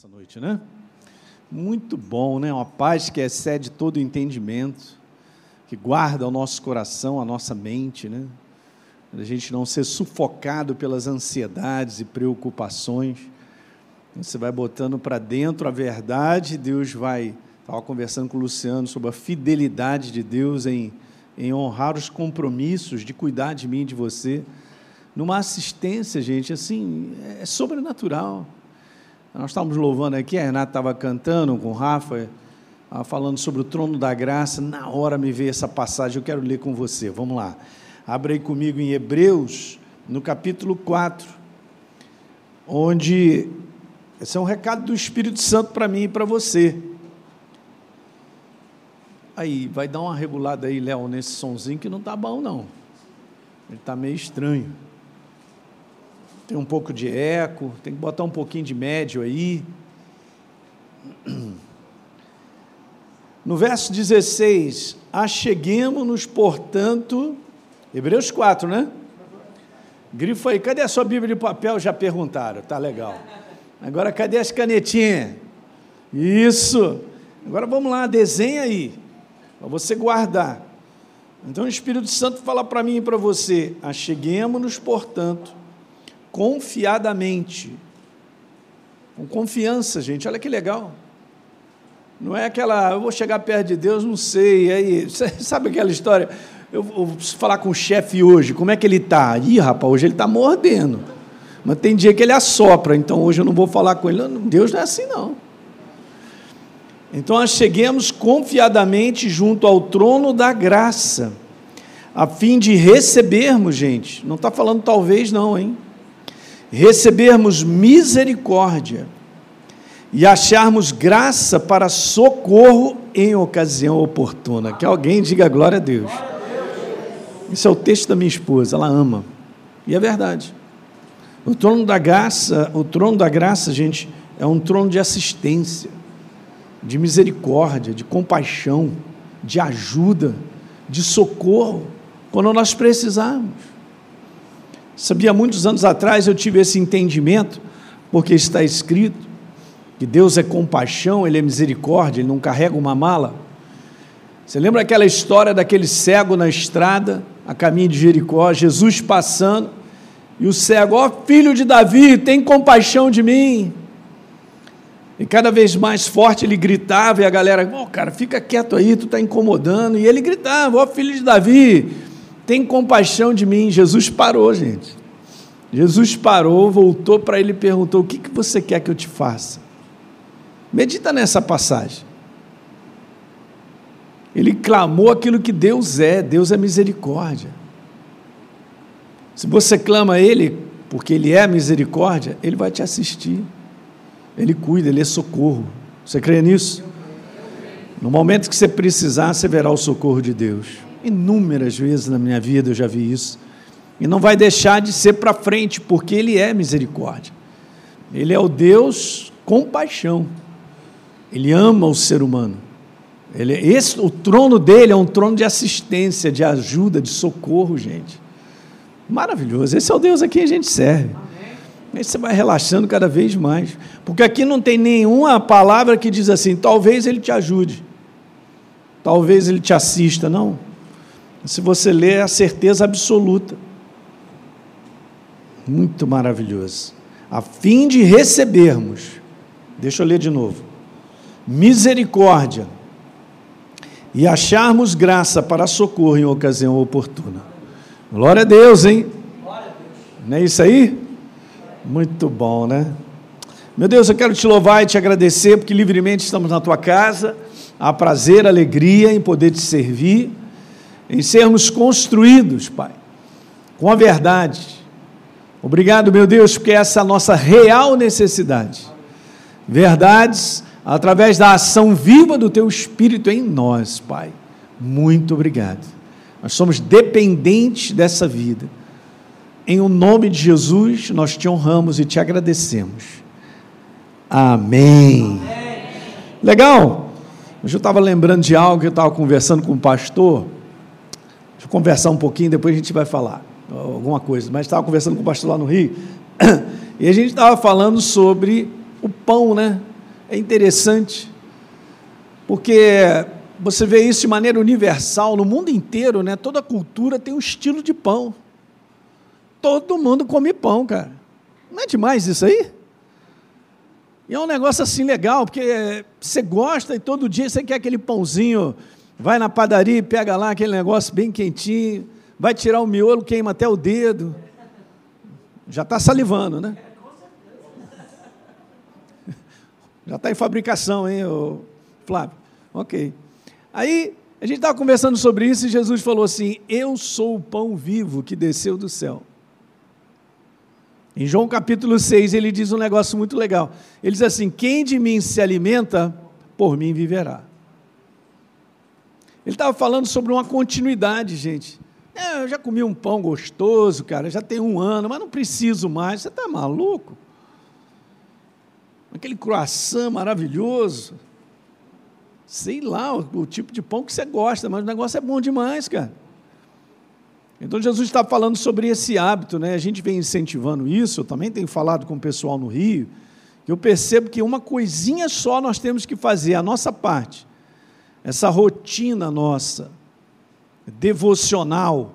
essa noite, né? Muito bom, né? Uma paz que excede todo entendimento, que guarda o nosso coração, a nossa mente, né? A gente não ser sufocado pelas ansiedades e preocupações. Você vai botando para dentro a verdade, Deus vai. Estava conversando com o Luciano sobre a fidelidade de Deus em, em honrar os compromissos de cuidar de mim e de você. Numa assistência, gente, assim, é sobrenatural. Nós estávamos louvando aqui, a Renata estava cantando com o Rafa, falando sobre o trono da graça. Na hora me veio essa passagem, eu quero ler com você. Vamos lá. Abra aí comigo em Hebreus, no capítulo 4, onde esse é um recado do Espírito Santo para mim e para você. Aí, vai dar uma regulada aí, Léo, nesse sonzinho que não está bom, não. Ele está meio estranho tem um pouco de eco, tem que botar um pouquinho de médio aí. No verso 16, acheguemos-nos, portanto, Hebreus 4, né? Grifo aí, cadê a sua Bíblia de papel? Já perguntaram, tá legal. Agora, cadê as canetinhas? Isso. Agora vamos lá, desenha aí, para você guardar. Então o Espírito Santo fala para mim e para você: acheguemos-nos, portanto, confiadamente. Com confiança, gente, olha que legal. Não é aquela, eu vou chegar perto de Deus, não sei, aí, sabe aquela história? Eu, eu preciso falar com o chefe hoje, como é que ele está? Ih, rapaz, hoje ele está mordendo. Mas tem dia que ele assopra, então hoje eu não vou falar com ele. Deus não é assim, não. Então nós cheguemos confiadamente junto ao trono da graça, a fim de recebermos, gente. Não está falando talvez, não, hein? Recebermos misericórdia e acharmos graça para socorro em ocasião oportuna. Que alguém diga glória a Deus. Esse é o texto da minha esposa, ela ama. E é verdade. O trono da graça, o trono da graça, gente, é um trono de assistência, de misericórdia, de compaixão, de ajuda, de socorro, quando nós precisarmos. Sabia, muitos anos atrás eu tive esse entendimento, porque está escrito que Deus é compaixão, Ele é misericórdia, Ele não carrega uma mala. Você lembra aquela história daquele cego na estrada, a caminho de Jericó, Jesus passando, e o cego, ó oh, filho de Davi, tem compaixão de mim. E cada vez mais forte ele gritava, e a galera, ó oh, cara, fica quieto aí, tu está incomodando. E ele gritava, ó oh, filho de Davi, tem compaixão de mim. Jesus parou, gente. Jesus parou, voltou para ele e perguntou: O que, que você quer que eu te faça? Medita nessa passagem. Ele clamou aquilo que Deus é, Deus é misericórdia. Se você clama a Ele, porque Ele é misericórdia, Ele vai te assistir. Ele cuida, Ele é socorro. Você crê nisso? No momento que você precisar, você verá o socorro de Deus. Inúmeras vezes na minha vida eu já vi isso. E não vai deixar de ser para frente, porque Ele é misericórdia. Ele é o Deus compaixão. Ele ama o ser humano. Ele, esse, o trono dele é um trono de assistência, de ajuda, de socorro, gente. Maravilhoso. Esse é o Deus a quem a gente serve. Aí você vai relaxando cada vez mais. Porque aqui não tem nenhuma palavra que diz assim, talvez ele te ajude. Talvez ele te assista, não. Se você ler, é a certeza absoluta. Muito maravilhoso. A fim de recebermos, deixa eu ler de novo, misericórdia e acharmos graça para socorro em ocasião oportuna. Glória a Deus, hein? Não é isso aí? Muito bom, né? Meu Deus, eu quero te louvar e te agradecer porque livremente estamos na tua casa. Há prazer, alegria em poder te servir em sermos construídos, Pai, com a verdade. Obrigado, meu Deus, porque essa é a nossa real necessidade. Verdades através da ação viva do Teu Espírito em nós, Pai. Muito obrigado. Nós somos dependentes dessa vida. Em o nome de Jesus, nós te honramos e te agradecemos. Amém. Amém. Legal? Hoje eu estava lembrando de algo que eu estava conversando com o pastor Deixa eu conversar um pouquinho, depois a gente vai falar alguma coisa. Mas estava conversando com o pastor lá no Rio, e a gente estava falando sobre o pão, né? É interessante, porque você vê isso de maneira universal no mundo inteiro, né? Toda cultura tem um estilo de pão. Todo mundo come pão, cara. Não é demais isso aí? E é um negócio assim legal, porque você gosta e todo dia você quer aquele pãozinho, vai na padaria e pega lá aquele negócio bem quentinho, vai tirar o miolo, queima até o dedo. Já está salivando, né? Já está em fabricação, hein, Flávio? Ok. Aí a gente estava conversando sobre isso e Jesus falou assim: Eu sou o pão vivo que desceu do céu. Em João capítulo 6, ele diz um negócio muito legal. Ele diz assim: Quem de mim se alimenta, por mim viverá. Ele estava falando sobre uma continuidade, gente. É, eu já comi um pão gostoso, cara, já tem um ano, mas não preciso mais. Você está maluco? Aquele croissant maravilhoso sei lá o, o, tipo de pão que você gosta, mas o negócio é bom demais, cara. Então Jesus está falando sobre esse hábito, né? A gente vem incentivando isso, eu também tenho falado com o pessoal no Rio, eu percebo que uma coisinha só nós temos que fazer, a nossa parte. Essa rotina nossa, devocional,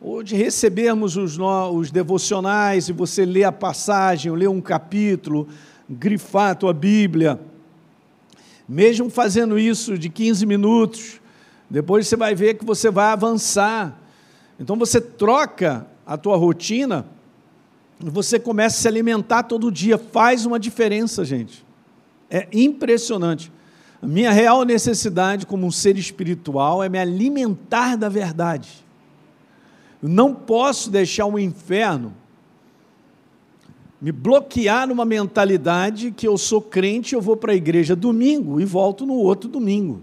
ou de recebermos os, os devocionais e você lê a passagem, ler um capítulo, grifar a tua Bíblia, mesmo fazendo isso de 15 minutos, depois você vai ver que você vai avançar. Então você troca a tua rotina, você começa a se alimentar todo dia, faz uma diferença, gente. É impressionante. A minha real necessidade como um ser espiritual é me alimentar da verdade. Eu não posso deixar o inferno me bloquear numa mentalidade que eu sou crente, eu vou para a igreja domingo e volto no outro domingo.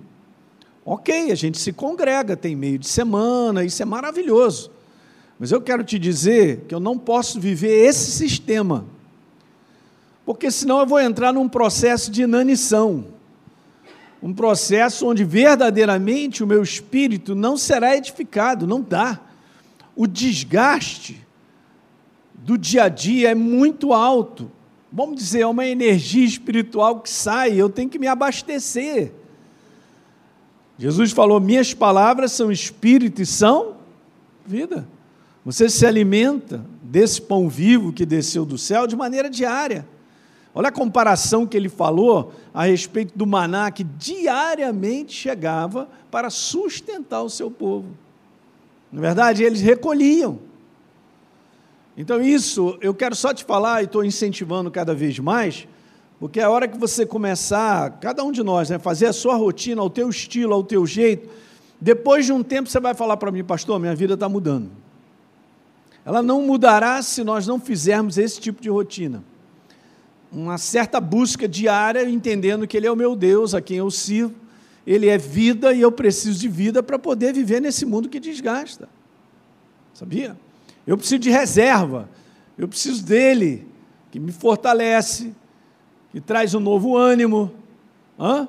Ok, a gente se congrega, tem meio de semana, isso é maravilhoso. Mas eu quero te dizer que eu não posso viver esse sistema, porque senão eu vou entrar num processo de inanição, um processo onde verdadeiramente o meu espírito não será edificado, não dá. O desgaste do dia a dia é muito alto. Vamos dizer, é uma energia espiritual que sai, eu tenho que me abastecer. Jesus falou: Minhas palavras são espírito e são vida. Você se alimenta desse pão vivo que desceu do céu de maneira diária. Olha a comparação que ele falou a respeito do maná que diariamente chegava para sustentar o seu povo. Na verdade, eles recolhiam. Então, isso eu quero só te falar e estou incentivando cada vez mais, porque a hora que você começar, cada um de nós, né, fazer a sua rotina, ao teu estilo, ao teu jeito, depois de um tempo você vai falar para mim, pastor, minha vida está mudando. Ela não mudará se nós não fizermos esse tipo de rotina. Uma certa busca diária, entendendo que Ele é o meu Deus, a quem eu sirvo, Ele é vida e eu preciso de vida para poder viver nesse mundo que desgasta. Sabia? Eu preciso de reserva. Eu preciso dele, que me fortalece, que traz um novo ânimo, hã?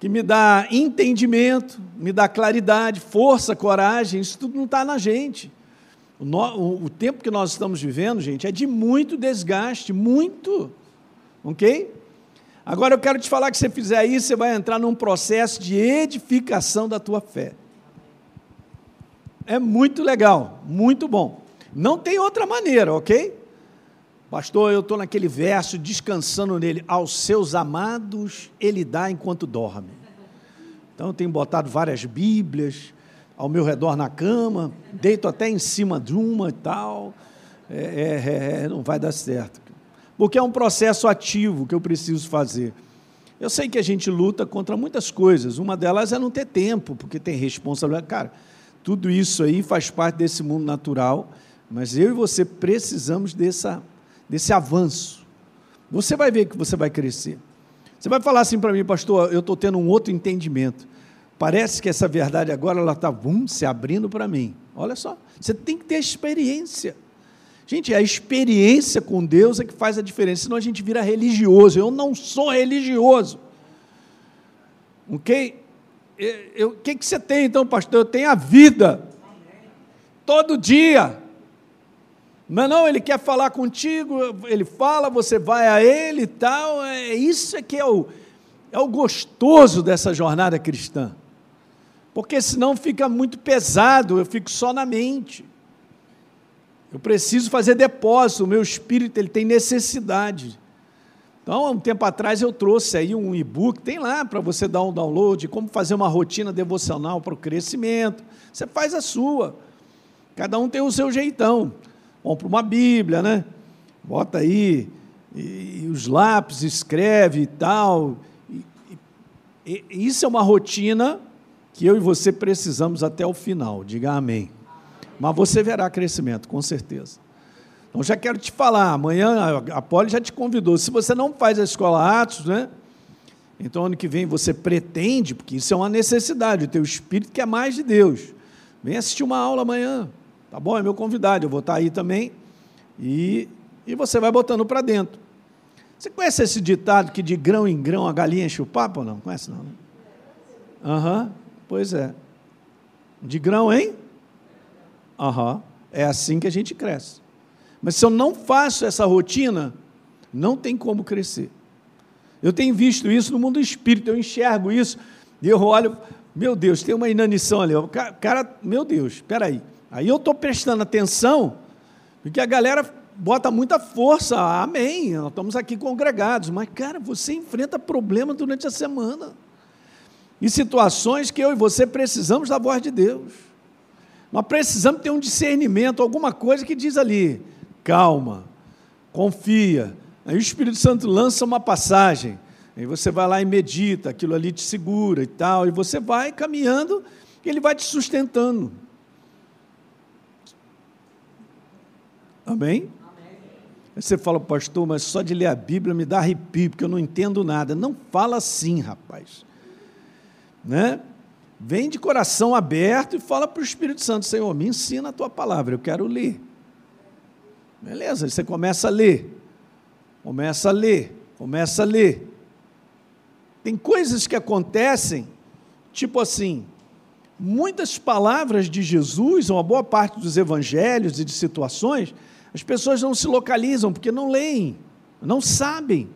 que me dá entendimento, me dá claridade, força, coragem. Isso tudo não está na gente. O, no, o, tempo que nós estamos vivendo, gente, é de muito desgaste, muito. Ok? Agora eu quero te falar que se você fizer isso, você vai entrar num processo de edificação da tua fé é muito legal, muito bom. Não tem outra maneira, ok? Pastor, eu estou naquele verso descansando nele. Aos seus amados ele dá enquanto dorme. Então eu tenho botado várias Bíblias ao meu redor na cama, deito até em cima de uma e tal. É, é, é, não vai dar certo. Porque é um processo ativo que eu preciso fazer. Eu sei que a gente luta contra muitas coisas. Uma delas é não ter tempo, porque tem responsabilidade. Cara, tudo isso aí faz parte desse mundo natural, mas eu e você precisamos dessa, desse avanço. Você vai ver que você vai crescer. Você vai falar assim para mim, pastor, eu estou tendo um outro entendimento. Parece que essa verdade agora ela está se abrindo para mim. Olha só, você tem que ter experiência. Gente, a experiência com Deus é que faz a diferença, senão a gente vira religioso. Eu não sou religioso. Ok? o que, que você tem então, pastor? Eu tenho a vida. Todo dia. Mas não, ele quer falar contigo, ele fala, você vai a ele e tal. É isso é que é o, é o gostoso dessa jornada cristã. Porque senão fica muito pesado, eu fico só na mente. Eu preciso fazer depósito, o meu espírito ele tem necessidade. Então, há um tempo atrás eu trouxe aí um e-book, tem lá para você dar um download, como fazer uma rotina devocional para o crescimento. Você faz a sua. Cada um tem o seu jeitão compra uma Bíblia, né? Bota aí, e, e os lápis, escreve e tal. E, isso é uma rotina que eu e você precisamos até o final, diga amém. Mas você verá crescimento, com certeza. Então já quero te falar, amanhã a Poli já te convidou. Se você não faz a escola Atos, né? Então ano que vem você pretende, porque isso é uma necessidade, o teu espírito quer mais de Deus. Vem assistir uma aula amanhã. Tá bom? É meu convidado, eu vou estar aí também. E, e você vai botando para dentro. Você conhece esse ditado que de grão em grão a galinha enche o papo ou não? Conhece não? Né? Aham, uhum, pois é. De grão em? Aham. É assim que a gente cresce. Mas se eu não faço essa rotina, não tem como crescer. Eu tenho visto isso no mundo espírito, eu enxergo isso, e eu olho, meu Deus, tem uma inanição ali. Cara, meu Deus, espera aí. Aí eu estou prestando atenção, porque a galera bota muita força, amém, nós estamos aqui congregados, mas, cara, você enfrenta problemas durante a semana, e situações que eu e você precisamos da voz de Deus. Nós precisamos ter um discernimento, alguma coisa que diz ali, calma, confia. Aí o Espírito Santo lança uma passagem, aí você vai lá e medita, aquilo ali te segura e tal, e você vai caminhando, e ele vai te sustentando. Amém? Amém? Você fala, pastor, mas só de ler a Bíblia me dá arrepio, porque eu não entendo nada. Não fala assim, rapaz. Né? Vem de coração aberto e fala para o Espírito Santo, Senhor, me ensina a tua palavra, eu quero ler. Beleza, você começa a ler. Começa a ler, começa a ler. Tem coisas que acontecem, tipo assim, muitas palavras de Jesus, uma boa parte dos evangelhos e de situações, as pessoas não se localizam porque não leem, não sabem.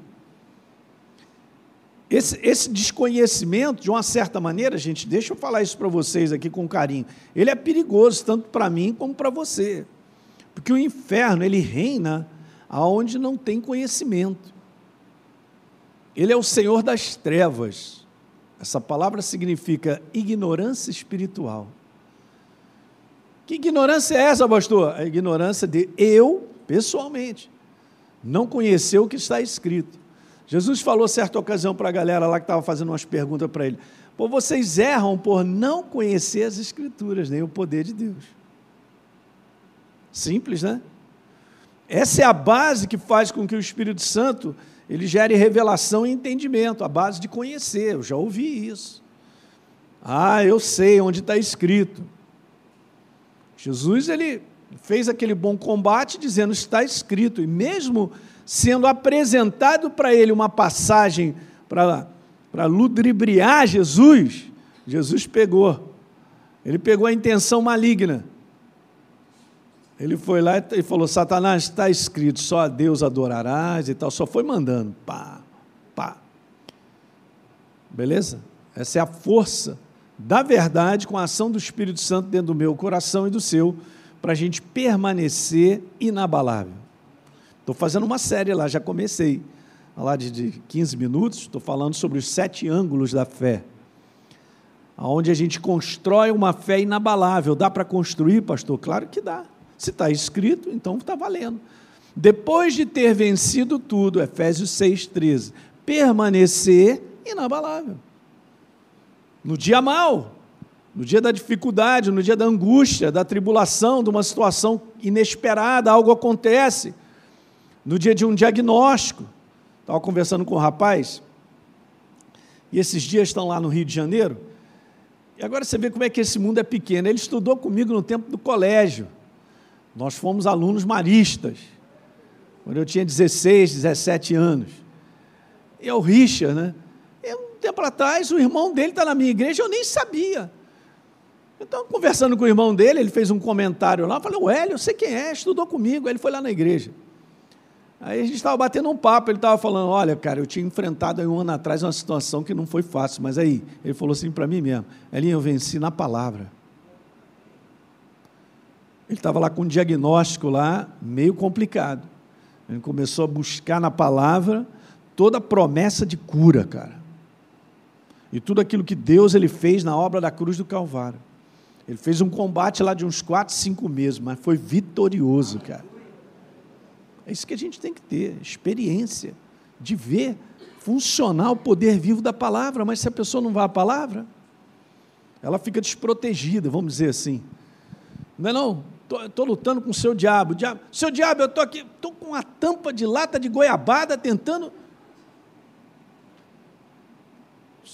Esse, esse, desconhecimento, de uma certa maneira, gente, deixa eu falar isso para vocês aqui com carinho, ele é perigoso tanto para mim como para você. Porque o inferno, ele reina aonde não tem conhecimento. Ele é o senhor das trevas. Essa palavra significa ignorância espiritual. Que ignorância é essa, pastor? A ignorância de eu, pessoalmente, não conhecer o que está escrito. Jesus falou certa ocasião para a galera lá que estava fazendo umas perguntas para ele: Pô, vocês erram por não conhecer as Escrituras, nem o poder de Deus. Simples, né? Essa é a base que faz com que o Espírito Santo ele gere revelação e entendimento, a base de conhecer. Eu já ouvi isso. Ah, eu sei onde está escrito. Jesus ele fez aquele bom combate dizendo está escrito e mesmo sendo apresentado para ele uma passagem para para ludibriar Jesus, Jesus pegou. Ele pegou a intenção maligna. Ele foi lá e falou: Satanás, está escrito, só a Deus adorarás e tal. Só foi mandando. Pá, pá. Beleza? Essa é a força da verdade com a ação do Espírito Santo dentro do meu coração e do seu, para a gente permanecer inabalável. Estou fazendo uma série lá, já comecei, lá de, de 15 minutos, estou falando sobre os sete ângulos da fé, onde a gente constrói uma fé inabalável. Dá para construir, pastor? Claro que dá. Se está escrito, então está valendo. Depois de ter vencido tudo, Efésios 6,13, permanecer inabalável no dia mal, no dia da dificuldade, no dia da angústia, da tribulação, de uma situação inesperada, algo acontece, no dia de um diagnóstico. Estava conversando com um rapaz, e esses dias estão lá no Rio de Janeiro, e agora você vê como é que esse mundo é pequeno. Ele estudou comigo no tempo do colégio. Nós fomos alunos maristas, quando eu tinha 16, 17 anos. E é o Richard, né? tempo atrás, o irmão dele está na minha igreja, eu nem sabia. Então, conversando com o irmão dele, ele fez um comentário lá, eu falei, Hélio, eu sei quem é, estudou comigo, ele foi lá na igreja. Aí a gente estava batendo um papo, ele estava falando, olha, cara, eu tinha enfrentado um ano atrás uma situação que não foi fácil, mas aí, ele falou assim para mim mesmo, Elinho, eu venci na palavra. Ele estava lá com um diagnóstico lá, meio complicado. Ele começou a buscar na palavra toda a promessa de cura, cara. E tudo aquilo que Deus ele fez na obra da cruz do Calvário. Ele fez um combate lá de uns quatro, cinco meses, mas foi vitorioso, cara. É isso que a gente tem que ter, experiência de ver funcionar o poder vivo da palavra, mas se a pessoa não vai à palavra, ela fica desprotegida, vamos dizer assim. Não é não? Estou lutando com o seu diabo. diabo. Seu diabo, eu estou aqui, estou com uma tampa de lata de goiabada tentando.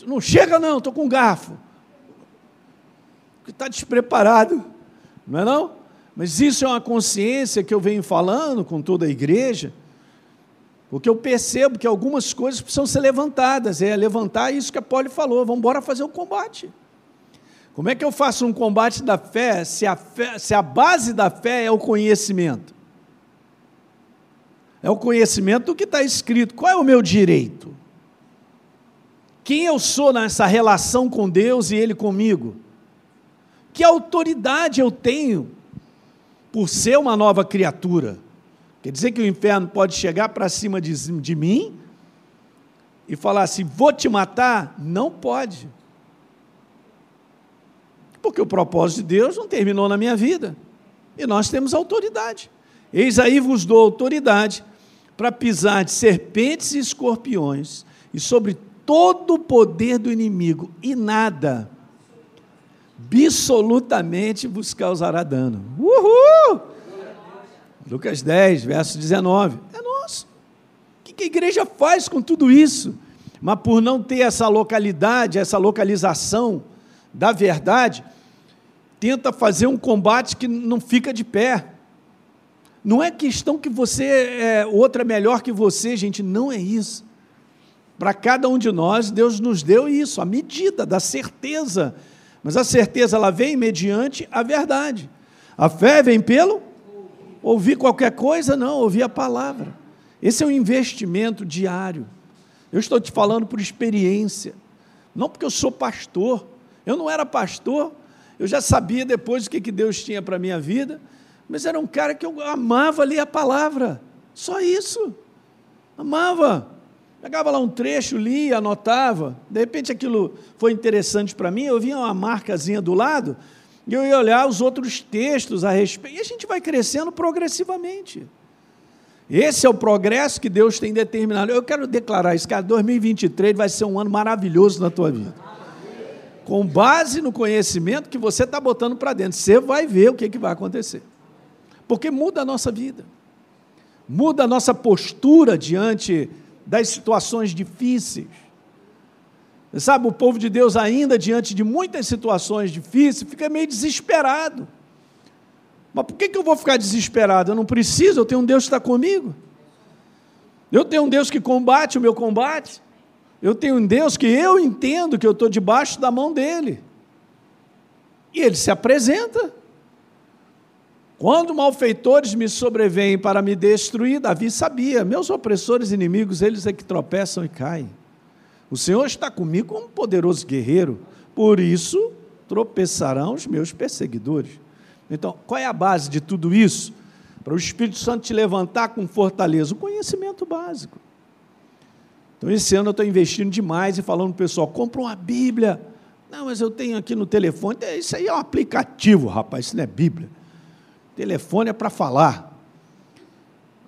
Não chega não, estou com um garfo está despreparado, não é não? Mas isso é uma consciência que eu venho falando com toda a igreja, porque eu percebo que algumas coisas precisam ser levantadas, é levantar isso que a Poli falou, vamos embora fazer o combate. Como é que eu faço um combate da fé se a, fé, se a base da fé é o conhecimento? É o conhecimento do que está escrito. Qual é o meu direito? Quem eu sou nessa relação com Deus e Ele comigo? Que autoridade eu tenho por ser uma nova criatura? Quer dizer que o inferno pode chegar para cima de, de mim e falar assim: vou te matar? Não pode. Porque o propósito de Deus não terminou na minha vida. E nós temos autoridade. Eis aí vos dou autoridade para pisar de serpentes e escorpiões e sobre todo o poder do inimigo, e nada absolutamente vos causará dano. Uhul! Lucas 10, verso 19. É nosso. O que a igreja faz com tudo isso? Mas por não ter essa localidade, essa localização da verdade, tenta fazer um combate que não fica de pé. Não é questão que você é outra melhor que você, gente, não é isso. Para cada um de nós, Deus nos deu isso, a medida da certeza mas a certeza ela vem mediante a verdade. A fé vem pelo ouvir qualquer coisa, não, ouvir a palavra. Esse é um investimento diário. Eu estou te falando por experiência, não porque eu sou pastor. Eu não era pastor, eu já sabia depois o que Deus tinha para a minha vida, mas era um cara que eu amava ler a palavra, só isso. Amava. Pegava lá um trecho, lia, anotava. De repente aquilo foi interessante para mim, eu via uma marcazinha do lado e eu ia olhar os outros textos a respeito. E a gente vai crescendo progressivamente. Esse é o progresso que Deus tem determinado. Eu quero declarar isso, cara, 2023 vai ser um ano maravilhoso na tua vida. Com base no conhecimento que você está botando para dentro, você vai ver o que, que vai acontecer. Porque muda a nossa vida, muda a nossa postura diante das situações difíceis. Sabe, o povo de Deus, ainda diante de muitas situações difíceis, fica meio desesperado. Mas por que, que eu vou ficar desesperado? Eu não preciso, eu tenho um Deus que está comigo. Eu tenho um Deus que combate o meu combate. Eu tenho um Deus que eu entendo que eu estou debaixo da mão dele. E ele se apresenta. Quando malfeitores me sobrevêm para me destruir, Davi sabia, meus opressores inimigos, eles é que tropeçam e caem. O Senhor está comigo como um poderoso guerreiro, por isso tropeçarão os meus perseguidores. Então, qual é a base de tudo isso? Para o Espírito Santo te levantar com fortaleza, o conhecimento básico. Então, esse ano eu estou investindo demais e falando para o pessoal: compra uma Bíblia. Não, mas eu tenho aqui no telefone. Isso aí é um aplicativo, rapaz, isso não é Bíblia. Telefone é para falar.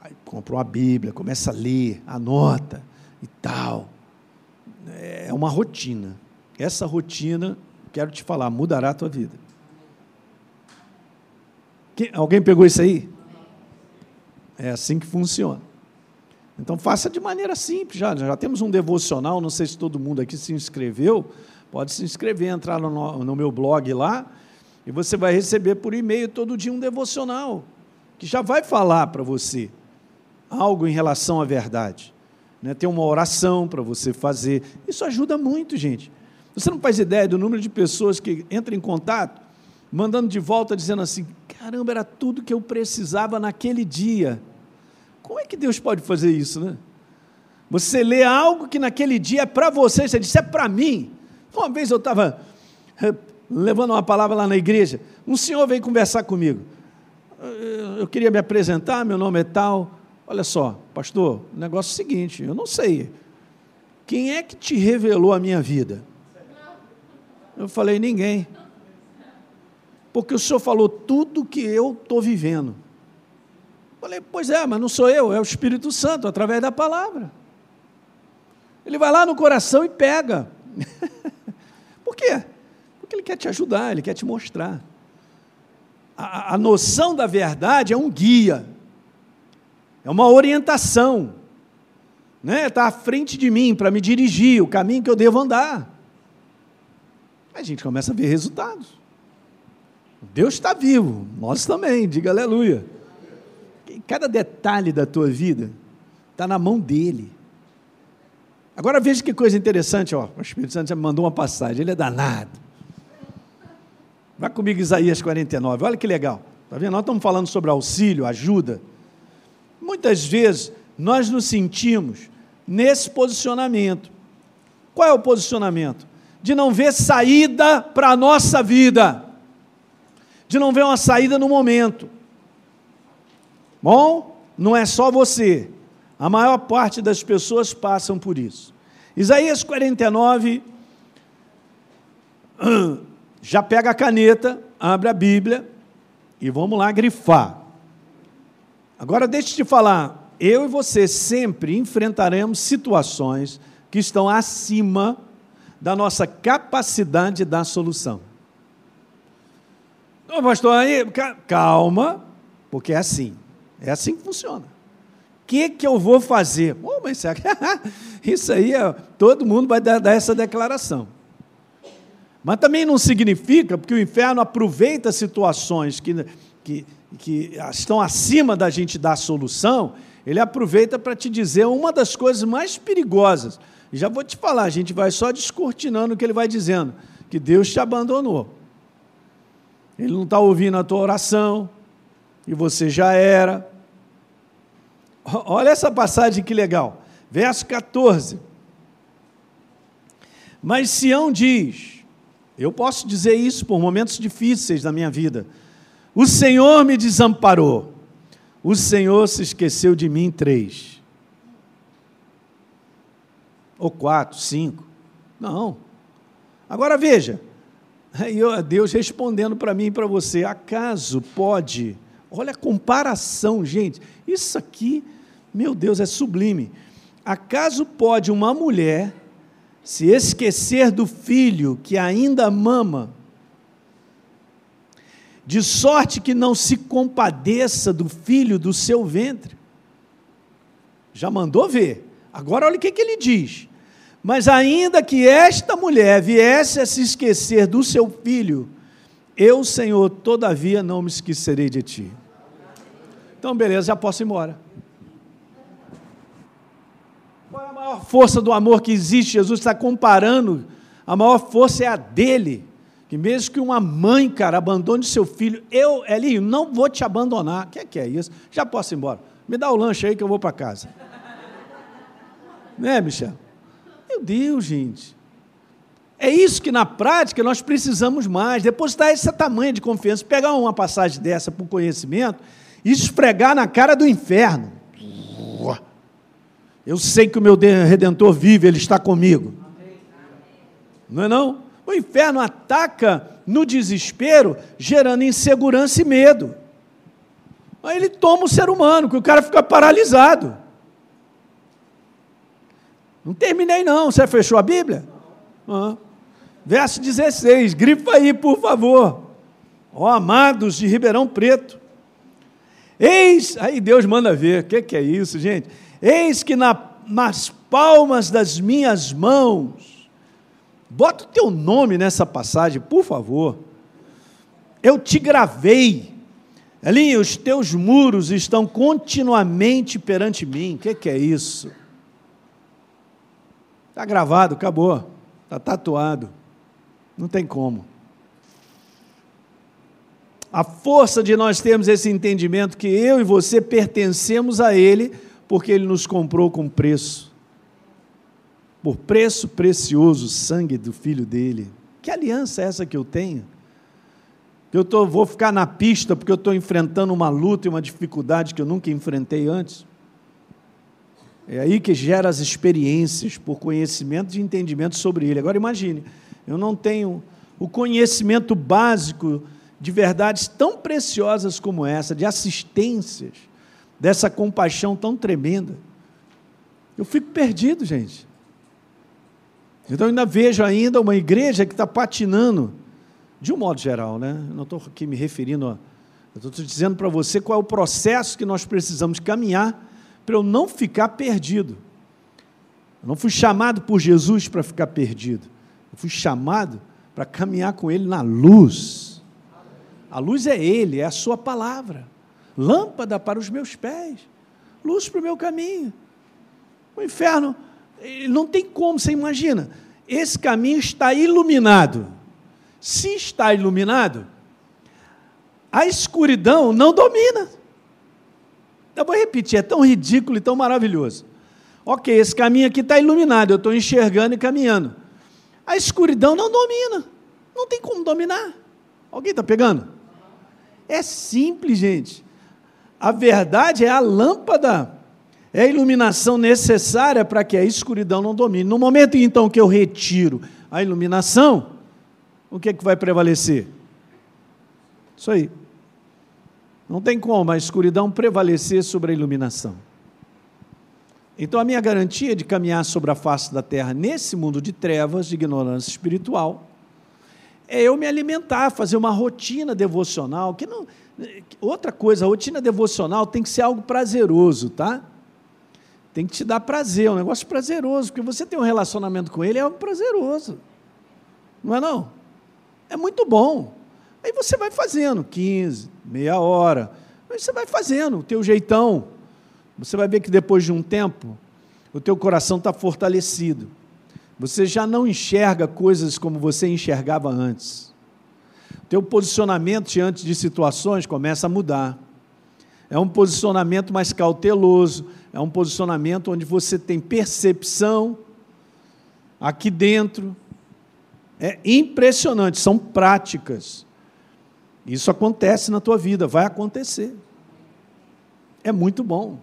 Aí compra uma Bíblia, começa a ler, anota e tal. É uma rotina. Essa rotina, quero te falar, mudará a tua vida. Quem, alguém pegou isso aí? É assim que funciona. Então faça de maneira simples. Já, já temos um devocional, não sei se todo mundo aqui se inscreveu. Pode se inscrever, entrar no, no meu blog lá e você vai receber por e-mail todo dia um devocional, que já vai falar para você algo em relação à verdade. Né? Tem uma oração para você fazer. Isso ajuda muito, gente. Você não faz ideia do número de pessoas que entram em contato mandando de volta, dizendo assim: caramba, era tudo que eu precisava naquele dia. Como é que Deus pode fazer isso, né? Você lê algo que naquele dia é para você, você diz, é para mim. Uma vez eu estava eh, levando uma palavra lá na igreja, um senhor veio conversar comigo. Eu queria me apresentar, meu nome é tal. Olha só, pastor, o negócio é o seguinte, eu não sei. Quem é que te revelou a minha vida? Eu falei, ninguém. Porque o senhor falou tudo que eu estou vivendo. Falei, pois é, mas não sou eu, é o Espírito Santo, através da palavra. Ele vai lá no coração e pega. Por quê? Porque ele quer te ajudar, ele quer te mostrar. A, a noção da verdade é um guia, é uma orientação. Né? Está à frente de mim para me dirigir o caminho que eu devo andar. A gente começa a ver resultados. Deus está vivo, nós também, diga aleluia. Cada detalhe da tua vida está na mão dele. Agora veja que coisa interessante, ó. O Espírito Santo já me mandou uma passagem, ele é danado. Vai comigo Isaías 49, olha que legal. Está vendo? Nós estamos falando sobre auxílio, ajuda. Muitas vezes nós nos sentimos nesse posicionamento. Qual é o posicionamento? De não ver saída para a nossa vida, de não ver uma saída no momento. Bom, não é só você, a maior parte das pessoas passam por isso. Isaías 49, já pega a caneta, abre a Bíblia e vamos lá grifar. Agora deixa eu te falar, eu e você sempre enfrentaremos situações que estão acima da nossa capacidade da solução. Ô, pastor, aí, calma, porque é assim. É assim que funciona que, que eu vou fazer? Oh, mas isso aí, todo mundo vai dar, dar essa declaração. Mas também não significa, porque o inferno aproveita situações que, que, que estão acima da gente dar solução, ele aproveita para te dizer uma das coisas mais perigosas. Já vou te falar, a gente vai só descortinando o que ele vai dizendo, que Deus te abandonou. Ele não está ouvindo a tua oração, e você já era. Olha essa passagem que legal. Verso 14. Mas Sião diz: Eu posso dizer isso por momentos difíceis da minha vida. O Senhor me desamparou. O Senhor se esqueceu de mim. Três. Ou quatro, cinco. Não. Agora veja. Deus respondendo para mim e para você: acaso pode Olha a comparação, gente. Isso aqui, meu Deus, é sublime. Acaso pode uma mulher se esquecer do filho que ainda mama, de sorte que não se compadeça do filho do seu ventre? Já mandou ver. Agora olha o que, que ele diz. Mas ainda que esta mulher viesse a se esquecer do seu filho, eu, Senhor, todavia não me esquecerei de ti. Então, beleza, já posso ir embora. Qual é a maior força do amor que existe? Jesus está comparando, a maior força é a dele. Que mesmo que uma mãe, cara, abandone seu filho, eu, Elinho, não vou te abandonar. O que é, que é isso? Já posso ir embora. Me dá o lanche aí que eu vou para casa. Né, Michel? Meu Deus, gente. É isso que na prática nós precisamos mais, depositar esse tamanho de confiança, pegar uma passagem dessa por conhecimento e esfregar na cara do inferno. Eu sei que o meu redentor vive, ele está comigo. Não é não? O inferno ataca no desespero, gerando insegurança e medo. Aí ele toma o ser humano, que o cara fica paralisado. Não terminei não, você fechou a Bíblia? Ah. Verso 16, grifa aí, por favor. Ó amados de Ribeirão Preto, eis, aí Deus manda ver, o que, que é isso, gente? Eis que na, nas palmas das minhas mãos, bota o teu nome nessa passagem, por favor. Eu te gravei, ali os teus muros estão continuamente perante mim. O que, que é isso? Está gravado, acabou, está tatuado. Não tem como. a força de nós termos esse entendimento que eu e você pertencemos a Ele, porque Ele nos comprou com preço. Por preço precioso, sangue do Filho dele. Que aliança é essa que eu tenho? Eu tô, vou ficar na pista porque eu estou enfrentando uma luta e uma dificuldade que eu nunca enfrentei antes. É aí que gera as experiências por conhecimento e entendimento sobre ele. Agora imagine, eu não tenho o conhecimento básico de verdades tão preciosas como essa, de assistências, dessa compaixão tão tremenda. Eu fico perdido, gente. Então ainda vejo ainda uma igreja que está patinando, de um modo geral, né? não estou aqui me referindo a. Estou dizendo para você qual é o processo que nós precisamos caminhar para eu não ficar perdido. Eu não fui chamado por Jesus para ficar perdido. Eu fui chamado para caminhar com Ele na luz. A luz é Ele, é a Sua palavra. Lâmpada para os meus pés, luz para o meu caminho. O inferno, não tem como, você imagina. Esse caminho está iluminado. Se está iluminado, a escuridão não domina. Eu vou repetir, é tão ridículo e tão maravilhoso. Ok, esse caminho aqui está iluminado, eu estou enxergando e caminhando. A escuridão não domina, não tem como dominar. Alguém está pegando? É simples, gente. A verdade é a lâmpada, é a iluminação necessária para que a escuridão não domine. No momento então que eu retiro a iluminação, o que é que vai prevalecer? Isso aí. Não tem como a escuridão prevalecer sobre a iluminação. Então, a minha garantia de caminhar sobre a face da terra nesse mundo de trevas, de ignorância espiritual, é eu me alimentar, fazer uma rotina devocional. Que não, outra coisa, a rotina devocional tem que ser algo prazeroso, tá? Tem que te dar prazer, é um negócio prazeroso, porque você tem um relacionamento com ele, é algo prazeroso. Não é não? É muito bom. Aí você vai fazendo 15, meia hora, aí você vai fazendo o teu jeitão. Você vai ver que depois de um tempo, o teu coração está fortalecido. Você já não enxerga coisas como você enxergava antes. Teu posicionamento diante de situações começa a mudar. É um posicionamento mais cauteloso, é um posicionamento onde você tem percepção aqui dentro. É impressionante, são práticas. Isso acontece na tua vida, vai acontecer. É muito bom.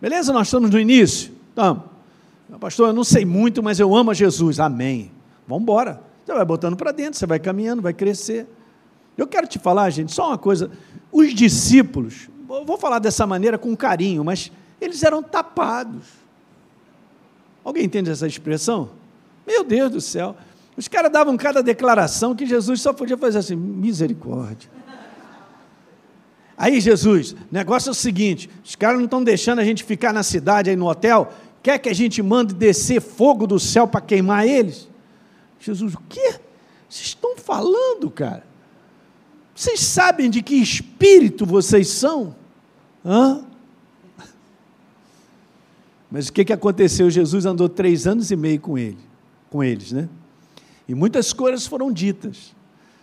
Beleza? Nós estamos no início? Estamos. Pastor, eu não sei muito, mas eu amo a Jesus. Amém. Vamos embora. Você vai botando para dentro, você vai caminhando, vai crescer. Eu quero te falar, gente, só uma coisa. Os discípulos, vou falar dessa maneira com carinho, mas eles eram tapados. Alguém entende essa expressão? Meu Deus do céu. Os caras davam cada declaração que Jesus só podia fazer assim: misericórdia. Aí, Jesus, negócio é o seguinte: os caras não estão deixando a gente ficar na cidade aí no hotel, quer que a gente mande descer fogo do céu para queimar eles? Jesus, o quê? Vocês estão falando, cara? Vocês sabem de que espírito vocês são? Hã? Mas o que, que aconteceu? Jesus andou três anos e meio com ele, com eles, né? E muitas coisas foram ditas.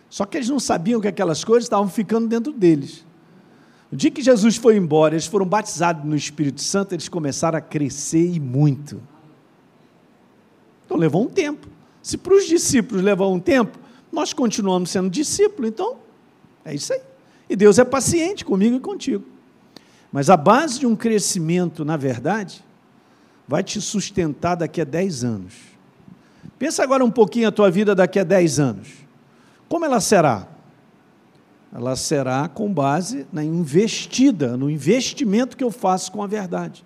Só que eles não sabiam que aquelas coisas estavam ficando dentro deles. O dia que Jesus foi embora, eles foram batizados no Espírito Santo, eles começaram a crescer e muito. Então levou um tempo. Se para os discípulos levou um tempo, nós continuamos sendo discípulos, então é isso aí. E Deus é paciente comigo e contigo. Mas a base de um crescimento, na verdade, vai te sustentar daqui a 10 anos. Pensa agora um pouquinho a tua vida daqui a 10 anos. Como ela será? Ela será com base na investida, no investimento que eu faço com a verdade.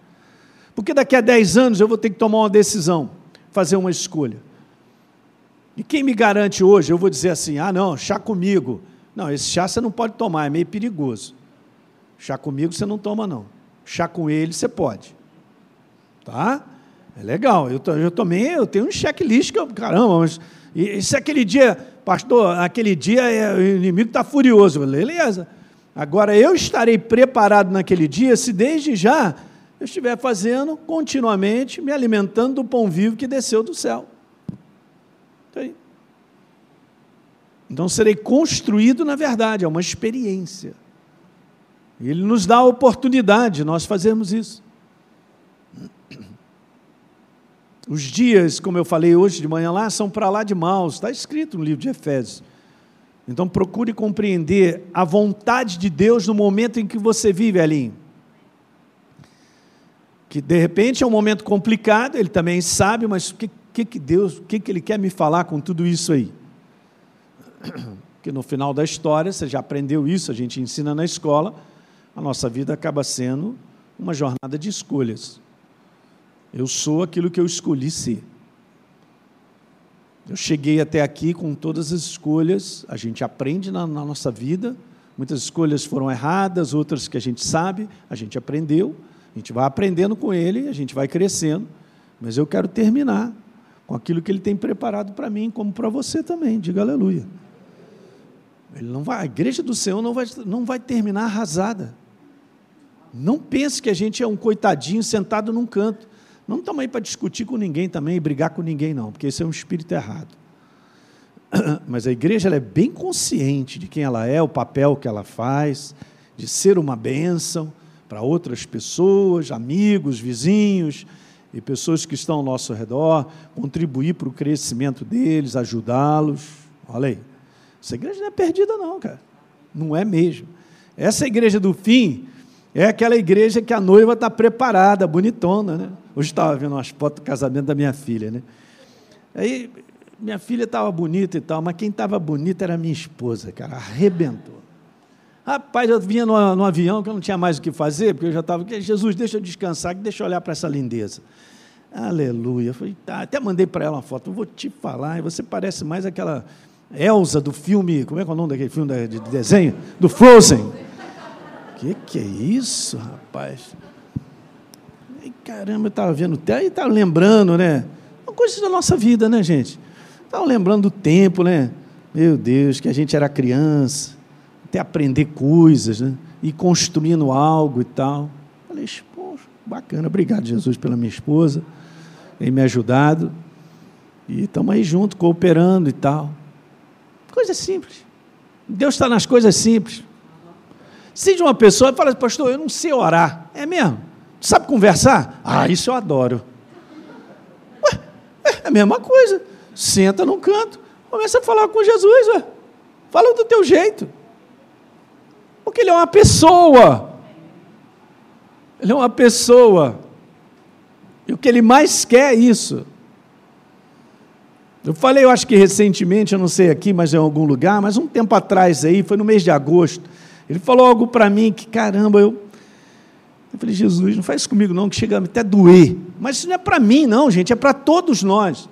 Porque daqui a 10 anos eu vou ter que tomar uma decisão, fazer uma escolha. E quem me garante hoje, eu vou dizer assim: ah, não, chá comigo. Não, esse chá você não pode tomar, é meio perigoso. Chá comigo você não toma, não. Chá com ele você pode. Tá? É legal. Eu, eu também eu tenho um checklist que eu, caramba, mas e, se aquele dia, pastor, aquele dia é, o inimigo está furioso, beleza. Agora eu estarei preparado naquele dia se desde já eu estiver fazendo continuamente, me alimentando do pão vivo que desceu do céu. Então serei construído na verdade, é uma experiência. Ele nos dá a oportunidade de nós fazermos isso. Os dias, como eu falei hoje de manhã lá, são para lá de maus, está escrito no livro de Efésios. Então procure compreender a vontade de Deus no momento em que você vive, Alinho. Que de repente é um momento complicado, ele também sabe, mas o que, que, que Deus, o que, que ele quer me falar com tudo isso aí? Que no final da história, você já aprendeu isso, a gente ensina na escola, a nossa vida acaba sendo uma jornada de escolhas. Eu sou aquilo que eu escolhi ser. Eu cheguei até aqui com todas as escolhas, a gente aprende na, na, nossa vida, muitas escolhas foram erradas, outras que a gente sabe, a gente aprendeu, a gente vai aprendendo com ele, a gente vai crescendo, mas eu quero terminar com aquilo que ele tem preparado para mim, como para você também, diga aleluia. Ele não vai, a igreja do Senhor não vai, não vai terminar arrasada. Não pense que a gente é um coitadinho sentado num canto. Não estamos aí para discutir com ninguém também e brigar com ninguém, não, porque esse é um espírito errado. Mas a igreja é bem consciente de quem ela é, o papel que ela faz, de ser uma bênção para outras pessoas, amigos, vizinhos e pessoas que estão ao nosso redor, contribuir para o crescimento deles, ajudá-los. Olha aí. Essa igreja não é perdida, não, cara. Não é mesmo. Essa igreja do fim é aquela igreja que a noiva está preparada, bonitona, né? Hoje estava vendo umas fotos do casamento da minha filha, né? Aí, minha filha estava bonita e tal, mas quem estava bonita era minha esposa, cara, arrebentou. Rapaz, eu vinha no, no, avião que eu não tinha mais o que fazer, porque eu já estava, Jesus, deixa eu descansar, deixa eu olhar para essa lindeza. Aleluia. Falei, tá, até mandei para ela uma foto, eu vou te falar, você parece mais aquela Elsa do filme, como é que é o nome daquele filme de desenho? Do Frozen que que é isso, rapaz? Caramba, eu estava vendo até e estava lembrando, né? Uma coisa da nossa vida, né, gente? Estava lembrando do tempo, né? Meu Deus, que a gente era criança, até aprender coisas, né? E construindo algo e tal. Falei, poxa, bacana, obrigado, Jesus, pela minha esposa, tem me ajudado. E estamos aí junto, cooperando e tal. Coisa simples. Deus está nas coisas simples. Se de uma pessoa fala, pastor, eu não sei orar. É mesmo? Sabe conversar? Ah, isso eu adoro. Ué, é a mesma coisa. Senta num canto, começa a falar com Jesus, ué. Fala do teu jeito. Porque ele é uma pessoa. Ele é uma pessoa. E o que ele mais quer é isso. Eu falei, eu acho que recentemente, eu não sei aqui, mas em algum lugar, mas um tempo atrás aí, foi no mês de agosto, ele falou algo para mim que, caramba, eu. Eu falei, Jesus, não faz isso comigo não, que chega até a doer. Mas isso não é para mim, não, gente, é para todos nós.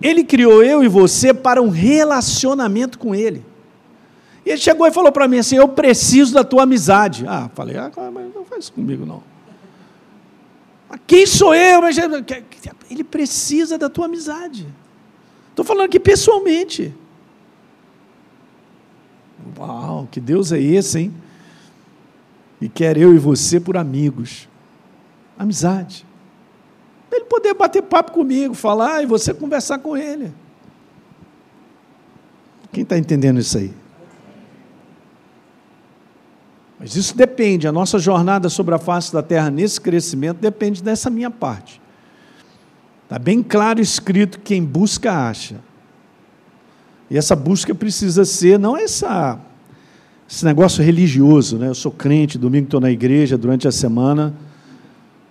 Ele criou eu e você para um relacionamento com Ele. E ele chegou e falou para mim assim: Eu preciso da tua amizade. Ah, falei, ah, mas não faz isso comigo não. quem sou eu? Ele precisa da tua amizade. Estou falando aqui pessoalmente. Uau, que Deus é esse, hein? E quer eu e você por amigos. Amizade. Ele poder bater papo comigo, falar e você conversar com ele. Quem está entendendo isso aí? Mas isso depende, a nossa jornada sobre a face da terra nesse crescimento depende dessa minha parte. Está bem claro escrito: quem busca, acha. E essa busca precisa ser, não essa, esse negócio religioso, né? Eu sou crente, domingo estou na igreja durante a semana.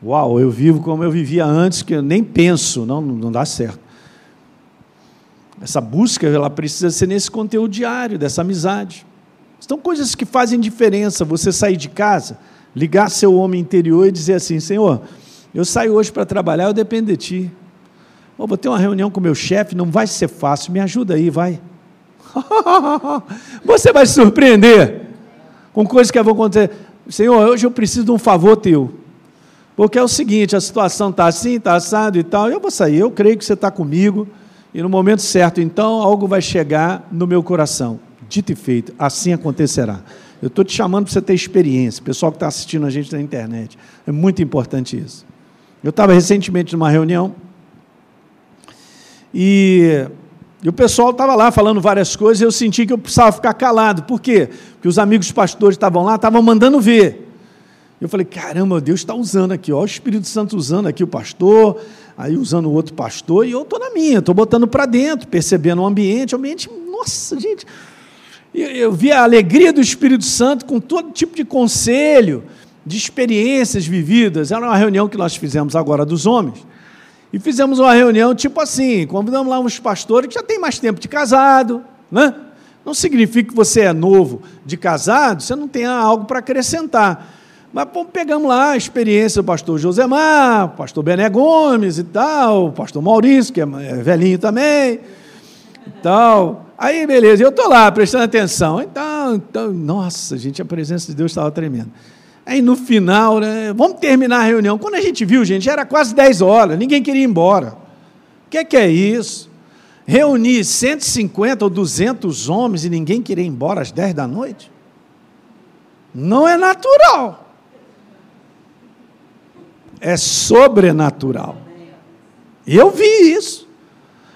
Uau, eu vivo como eu vivia antes, que eu nem penso, não, não dá certo. Essa busca, ela precisa ser nesse conteúdo diário, dessa amizade. São coisas que fazem diferença. Você sair de casa, ligar seu homem interior e dizer assim: Senhor, eu saio hoje para trabalhar, eu dependo de Ti. Oh, vou ter uma reunião com meu chefe, não vai ser fácil, me ajuda aí, vai. Você vai se surpreender com coisas que vão acontecer. Senhor, hoje eu preciso de um favor teu. Porque é o seguinte, a situação está assim, está assado e tal, eu vou sair, eu creio que você está comigo, e no momento certo, então, algo vai chegar no meu coração. Dito e feito, assim acontecerá. Eu estou te chamando para você ter experiência, pessoal que está assistindo a gente na internet. É muito importante isso. Eu estava recentemente numa reunião, e E o pessoal estava lá falando várias coisas e eu senti que eu precisava ficar calado. Por quê? Porque os amigos pastores estavam lá, estavam mandando ver. Eu falei, caramba, Deus está usando aqui, ó, o Espírito Santo usando aqui o pastor, aí usando o outro pastor, e eu estou na minha, estou botando para dentro, percebendo o ambiente, o ambiente, nossa, gente. Eu vi a alegria do Espírito Santo com todo tipo de conselho, de experiências vividas. Era uma reunião que nós fizemos agora dos homens. E fizemos uma reunião tipo assim, convidamos lá uns pastores que já têm mais tempo de casado, né? Não significa que você é novo de casado, você não tenha algo para acrescentar. Mas pegamos lá a experiência do pastor Josemar, pastor Bené Gomes e tal, pastor Maurício, que é, é velhinho também, tal. Aí, beleza, eu estou lá prestando atenção. Então, então, nossa, gente, a presença de Deus estava tremenda. Aí no final, né, vamos terminar a reunião. Quando a gente viu, gente, era quase 10 horas, ninguém queria ir embora. O que, é que é isso? Reunir 150 ou 200 homens e ninguém querer ir embora às 10 da noite? Não é natural. É sobrenatural. Eu vi isso.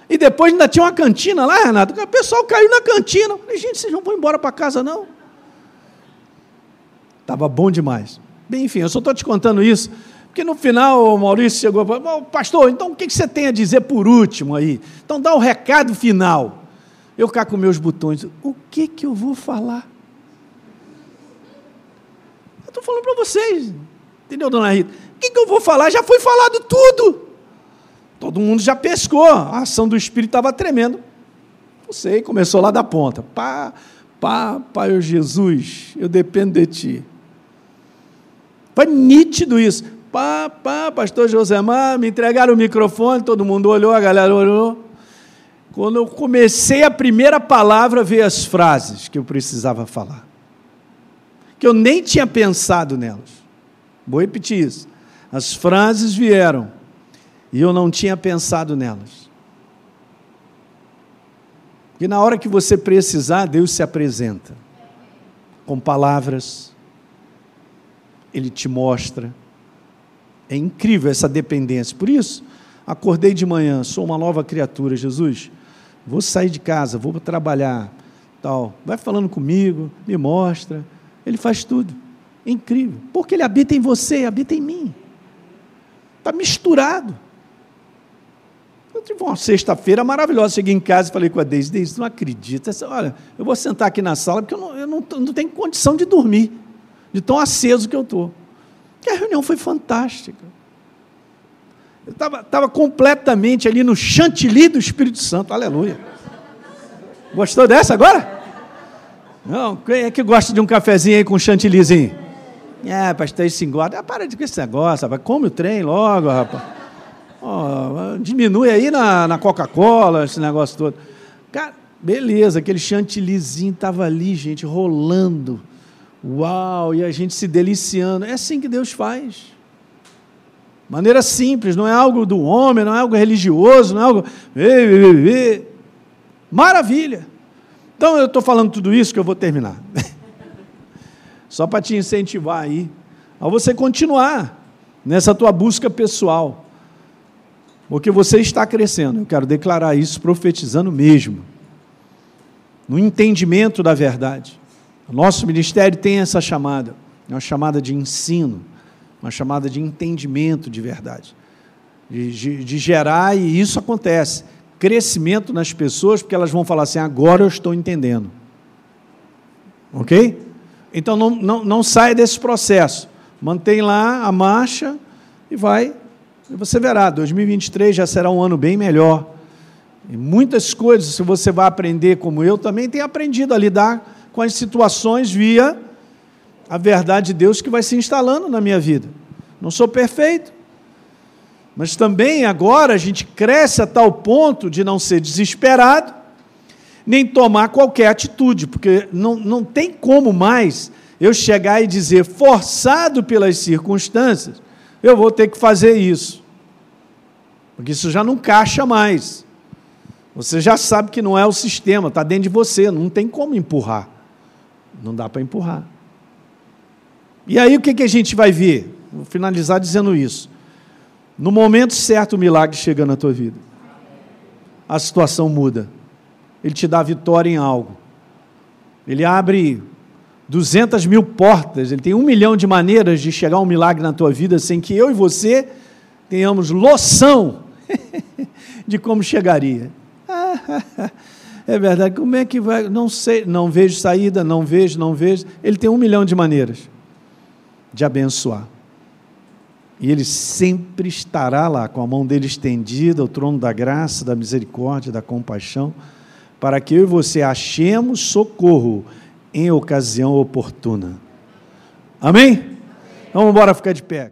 E depois ainda tinha uma cantina lá, Renato. O pessoal caiu na cantina. Falei, gente, vocês não vão embora para casa, não? Estava bom demais. Bem, enfim, eu só estou te contando isso, porque no final o Maurício chegou e falou, pastor, então o que você tem a dizer por último aí? Então dá o um recado final. Eu cá com meus botões, o que, que eu vou falar? Eu estou falando para vocês, entendeu, dona Rita? O que, que eu vou falar? Já foi falado tudo. Todo mundo já pescou, a ação do Espírito estava tremendo. Não sei, começou lá da ponta. Pá, pá, Pai Jesus, eu dependo de Ti. Foi nítido isso. Pá, pá, pastor Josemar, me entregaram o microfone, todo mundo olhou, a galera olhou. Quando eu comecei a primeira palavra, veio as frases que eu precisava falar. Que eu nem tinha pensado nelas. Vou repetir isso. As frases vieram e eu não tinha pensado nelas. E na hora que você precisar, Deus se apresenta com palavras, ele te mostra. É incrível essa dependência. Por isso, acordei de manhã, sou uma nova criatura, Jesus. Vou sair de casa, vou trabalhar, tal. Vai falando comigo, me mostra. Ele faz tudo. É incrível. Porque ele habita em você, habita em mim. Está misturado. Eu tive uma sexta-feira maravilhosa. Cheguei em casa e falei com a Deise, Deise, não acredita. Olha, eu vou sentar aqui na sala porque eu não, eu não, não tenho condição de dormir de tão aceso que eu estou. Que a reunião foi fantástica. Eu estava completamente ali no chantilly do Espírito Santo, aleluia. Gostou dessa agora? Não, quem é que gosta de um cafezinho aí com chantillyzinho? É, pastor, isso engorda. Ah, para de com esse negócio, rapaz. Come o trem logo, rapaz. Oh, diminui aí na, na Coca-Cola, esse negócio todo. Cara, beleza, aquele chantillyzinho estava ali, gente, rolando Uau! E a gente se deliciando. É assim que Deus faz. Maneira simples, não é algo do homem, não é algo religioso, não é algo. Maravilha! Então eu estou falando tudo isso que eu vou terminar. Só para te incentivar aí, a você continuar nessa tua busca pessoal. Porque você está crescendo. Eu quero declarar isso profetizando mesmo. No entendimento da verdade. O nosso ministério tem essa chamada, é uma chamada de ensino, uma chamada de entendimento de verdade, de, de, de gerar, e isso acontece, crescimento nas pessoas, porque elas vão falar assim: agora eu estou entendendo. Ok? Então não, não, não sai desse processo, mantém lá a marcha e vai, e você verá, 2023 já será um ano bem melhor. E muitas coisas, se você vai aprender como eu também tenho aprendido a lidar com as situações via a verdade de Deus que vai se instalando na minha vida. Não sou perfeito, mas também agora a gente cresce a tal ponto de não ser desesperado, nem tomar qualquer atitude, porque não, não tem como mais eu chegar e dizer, forçado pelas circunstâncias, eu vou ter que fazer isso. Porque isso já não caixa mais. Você já sabe que não é o sistema, está dentro de você, não tem como empurrar. Não dá para empurrar. E aí o que, que a gente vai ver? Vou finalizar dizendo isso. No momento certo, o milagre chega na tua vida. A situação muda. Ele te dá vitória em algo. Ele abre 200 mil portas, ele tem um milhão de maneiras de chegar um milagre na tua vida sem que eu e você tenhamos noção de como chegaria. É verdade, como é que vai? Não sei, não vejo saída, não vejo, não vejo. Ele tem um milhão de maneiras de abençoar. E ele sempre estará lá, com a mão dele estendida, ao trono da graça, da misericórdia, da compaixão, para que eu e você achemos socorro em ocasião oportuna. Amém? Então, vamos embora ficar de pé.